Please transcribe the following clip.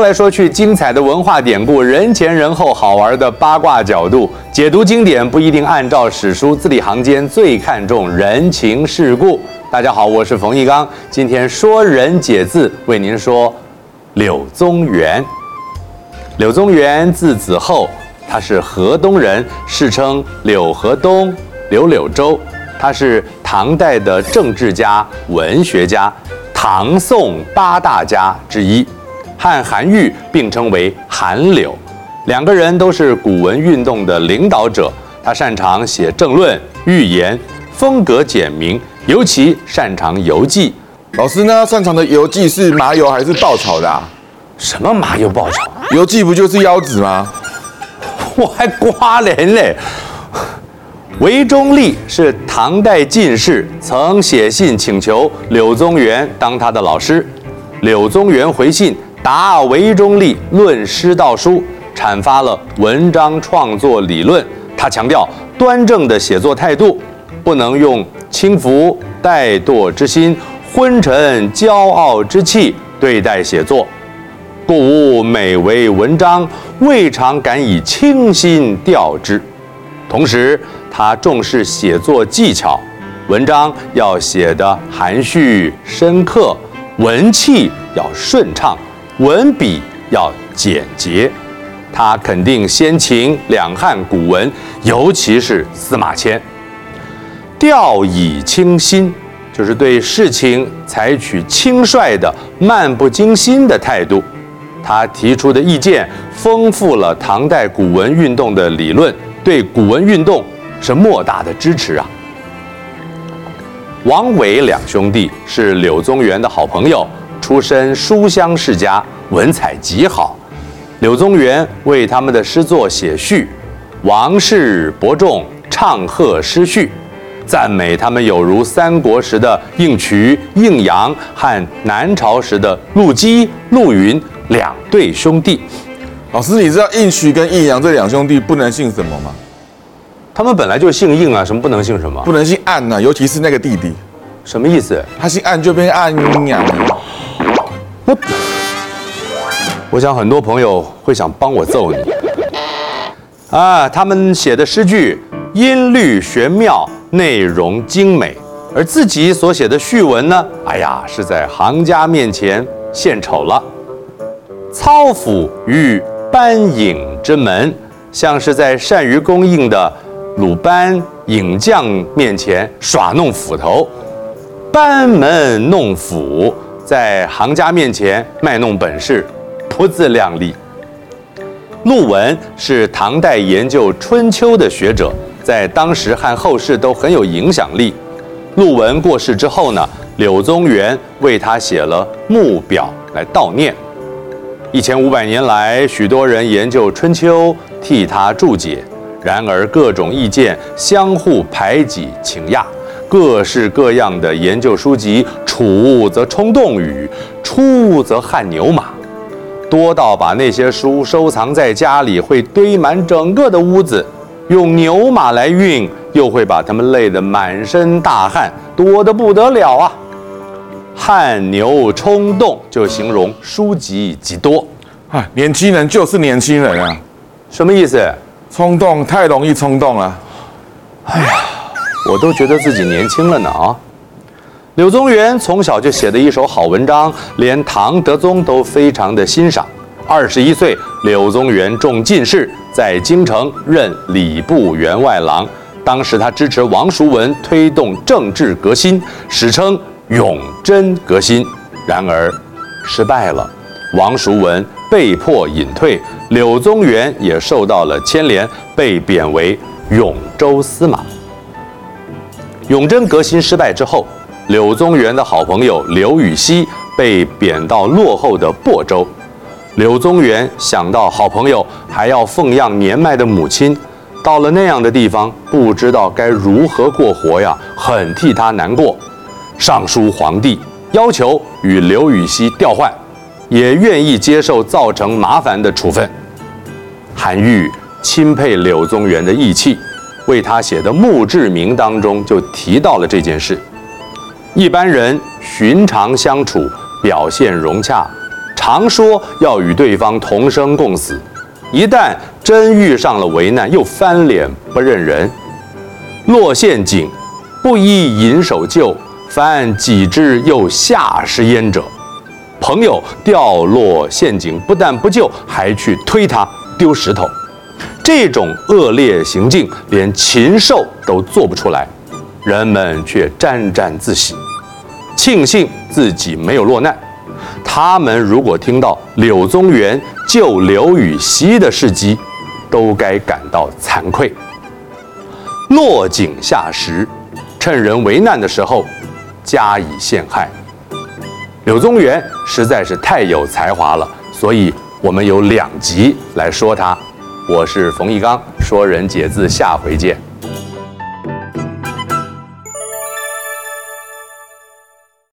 说来说去，精彩的文化典故，人前人后好玩的八卦角度，解读经典不一定按照史书，字里行间最看重人情世故。大家好，我是冯翊纲，今天说人解字，为您说柳宗元。柳宗元字子厚，他是河东人，世称柳河东、柳柳州。他是唐代的政治家、文学家，唐宋八大家之一。和韩愈并称为韩柳，两个人都是古文运动的领导者。他擅长写政论、寓言，风格简明，尤其擅长游记。老师呢，擅长的游记是麻油还是爆炒的啊？什么麻油爆炒？游记不就是腰子吗？我还刮脸嘞！韦中立是唐代进士，曾写信请求柳宗元当他的老师。柳宗元回信。答韦中立论师道书，阐发了文章创作理论。他强调端正的写作态度，不能用轻浮怠惰之心、昏沉骄傲之气对待写作。故吾每为文章，未尝敢以轻心调之。同时，他重视写作技巧，文章要写得含蓄深刻，文气要顺畅。文笔要简洁，他肯定先秦两汉古文，尤其是司马迁。调以轻心，就是对事情采取轻率的、漫不经心的态度。他提出的意见丰富了唐代古文运动的理论，对古文运动是莫大的支持啊。王维两兄弟是柳宗元的好朋友。出身书香世家，文采极好。柳宗元为他们的诗作写序，王室伯仲，唱和诗序，赞美他们有如三国时的应渠、应阳和南朝时的陆机、陆云两对兄弟。老师，你知道应渠跟应阳这两兄弟不能姓什么吗？他们本来就姓应啊，什么不能姓什么？不能姓暗呐、啊，尤其是那个弟弟。什么意思？他姓暗就变按阴阳。我想很多朋友会想帮我揍你啊！他们写的诗句音律玄妙，内容精美，而自己所写的序文呢？哎呀，是在行家面前献丑了。操斧于班影之门，像是在善于工应的鲁班影匠面前耍弄斧头，班门弄斧。在行家面前卖弄本事，不自量力。陆文是唐代研究春秋的学者，在当时和后世都很有影响力。陆文过世之后呢，柳宗元为他写了墓表来悼念。一千五百年来，许多人研究春秋，替他注解，然而各种意见相互排挤倾轧。各式各样的研究书籍，处则冲动语，出则汗牛马，多到把那些书收藏在家里会堆满整个的屋子。用牛马来运，又会把他们累得满身大汗，多得不得了啊！汗牛充栋就形容书籍极多。哎，年轻人就是年轻人啊，什么意思？冲动太容易冲动了。哎呀。我都觉得自己年轻了呢啊！柳宗元从小就写的一手好文章，连唐德宗都非常的欣赏。二十一岁，柳宗元中进士，在京城任礼部员外郎。当时他支持王叔文推动政治革新，史称永贞革新。然而失败了，王叔文被迫隐退，柳宗元也受到了牵连，被贬为永州司马。永贞革新失败之后，柳宗元的好朋友刘禹锡被贬到落后的亳州。柳宗元想到好朋友还要奉养年迈的母亲，到了那样的地方，不知道该如何过活呀，很替他难过。上书皇帝，要求与刘禹锡调换，也愿意接受造成麻烦的处分。韩愈钦佩柳宗元的义气。为他写的墓志铭当中就提到了这件事。一般人寻常相处，表现融洽，常说要与对方同生共死，一旦真遇上了危难，又翻脸不认人。落陷阱，不依银手救，凡己之又下失焉者。朋友掉落陷阱，不但不救，还去推他丢石头，这种恶劣行径，连禽兽都做不出来，人们却沾沾自喜，庆幸自己没有落难。他们如果听到柳宗元救刘禹锡的事迹，都该感到惭愧。落井下石，趁人危难的时候加以陷害。柳宗元实在是太有才华了，所以我们有两集来说他。我是冯一刚，说人解字，下回见。